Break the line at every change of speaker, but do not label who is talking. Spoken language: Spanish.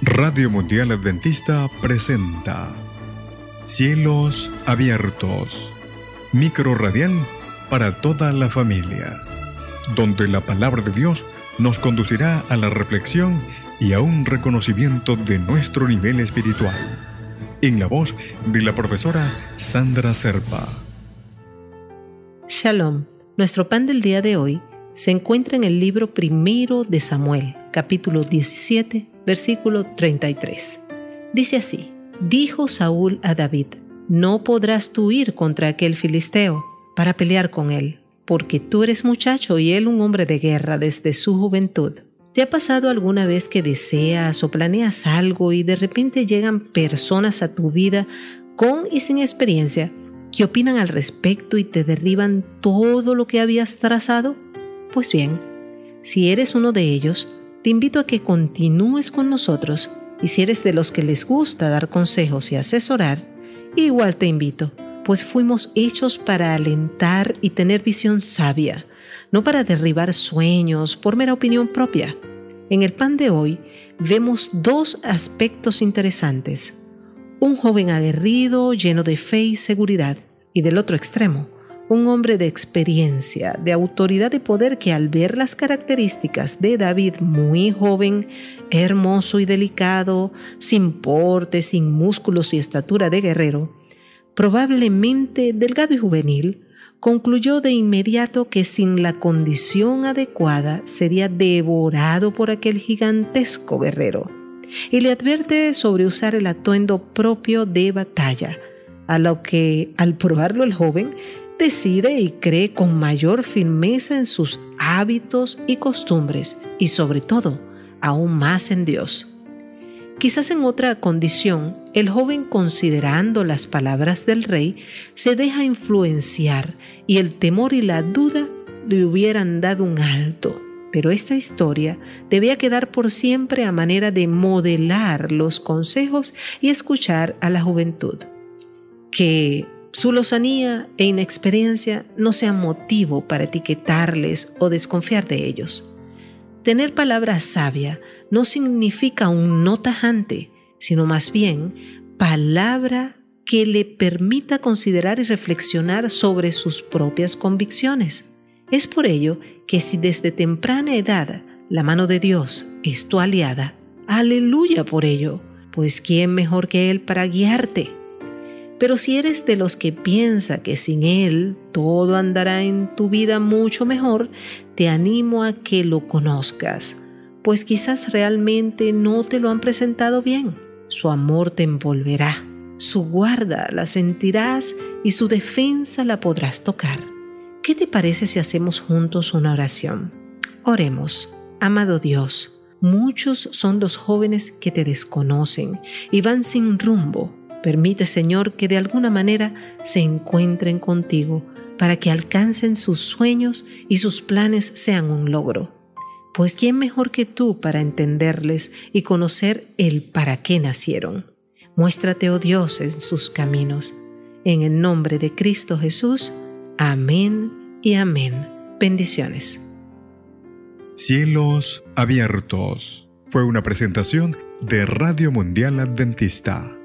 Radio Mundial Adventista presenta Cielos Abiertos, micro radial para toda la familia, donde la palabra de Dios nos conducirá a la reflexión y a un reconocimiento de nuestro nivel espiritual. En la voz de la profesora Sandra Serpa.
Shalom. Nuestro pan del día de hoy se encuentra en el libro primero de Samuel, capítulo 17, versículo 33. Dice así, dijo Saúl a David, no podrás tú ir contra aquel filisteo para pelear con él, porque tú eres muchacho y él un hombre de guerra desde su juventud. ¿Te ha pasado alguna vez que deseas o planeas algo y de repente llegan personas a tu vida con y sin experiencia que opinan al respecto y te derriban todo lo que habías trazado? Pues bien, si eres uno de ellos, te invito a que continúes con nosotros y si eres de los que les gusta dar consejos y asesorar, igual te invito, pues fuimos hechos para alentar y tener visión sabia, no para derribar sueños por mera opinión propia. En el pan de hoy vemos dos aspectos interesantes. Un joven aguerrido, lleno de fe y seguridad, y del otro extremo, un hombre de experiencia, de autoridad y poder que al ver las características de David muy joven, hermoso y delicado, sin porte, sin músculos y estatura de guerrero, probablemente delgado y juvenil, concluyó de inmediato que sin la condición adecuada sería devorado por aquel gigantesco guerrero, y le advierte sobre usar el atuendo propio de batalla, a lo que al probarlo el joven decide y cree con mayor firmeza en sus hábitos y costumbres y sobre todo aún más en Dios. Quizás en otra condición, el joven considerando las palabras del rey se deja influenciar y el temor y la duda le hubieran dado un alto. Pero esta historia debía quedar por siempre a manera de modelar los consejos y escuchar a la juventud. Que su lozanía e inexperiencia no sean motivo para etiquetarles o desconfiar de ellos. Tener palabra sabia no significa un no tajante, sino más bien palabra que le permita considerar y reflexionar sobre sus propias convicciones. Es por ello que si desde temprana edad la mano de Dios es tu aliada, aleluya por ello, pues ¿quién mejor que Él para guiarte? Pero si eres de los que piensa que sin Él todo andará en tu vida mucho mejor, te animo a que lo conozcas, pues quizás realmente no te lo han presentado bien. Su amor te envolverá, su guarda la sentirás y su defensa la podrás tocar. ¿Qué te parece si hacemos juntos una oración? Oremos, amado Dios. Muchos son los jóvenes que te desconocen y van sin rumbo Permite, Señor, que de alguna manera se encuentren contigo para que alcancen sus sueños y sus planes sean un logro. Pues ¿quién mejor que tú para entenderles y conocer el para qué nacieron? Muéstrate, oh Dios, en sus caminos. En el nombre de Cristo Jesús. Amén y amén. Bendiciones.
Cielos abiertos. Fue una presentación de Radio Mundial Adventista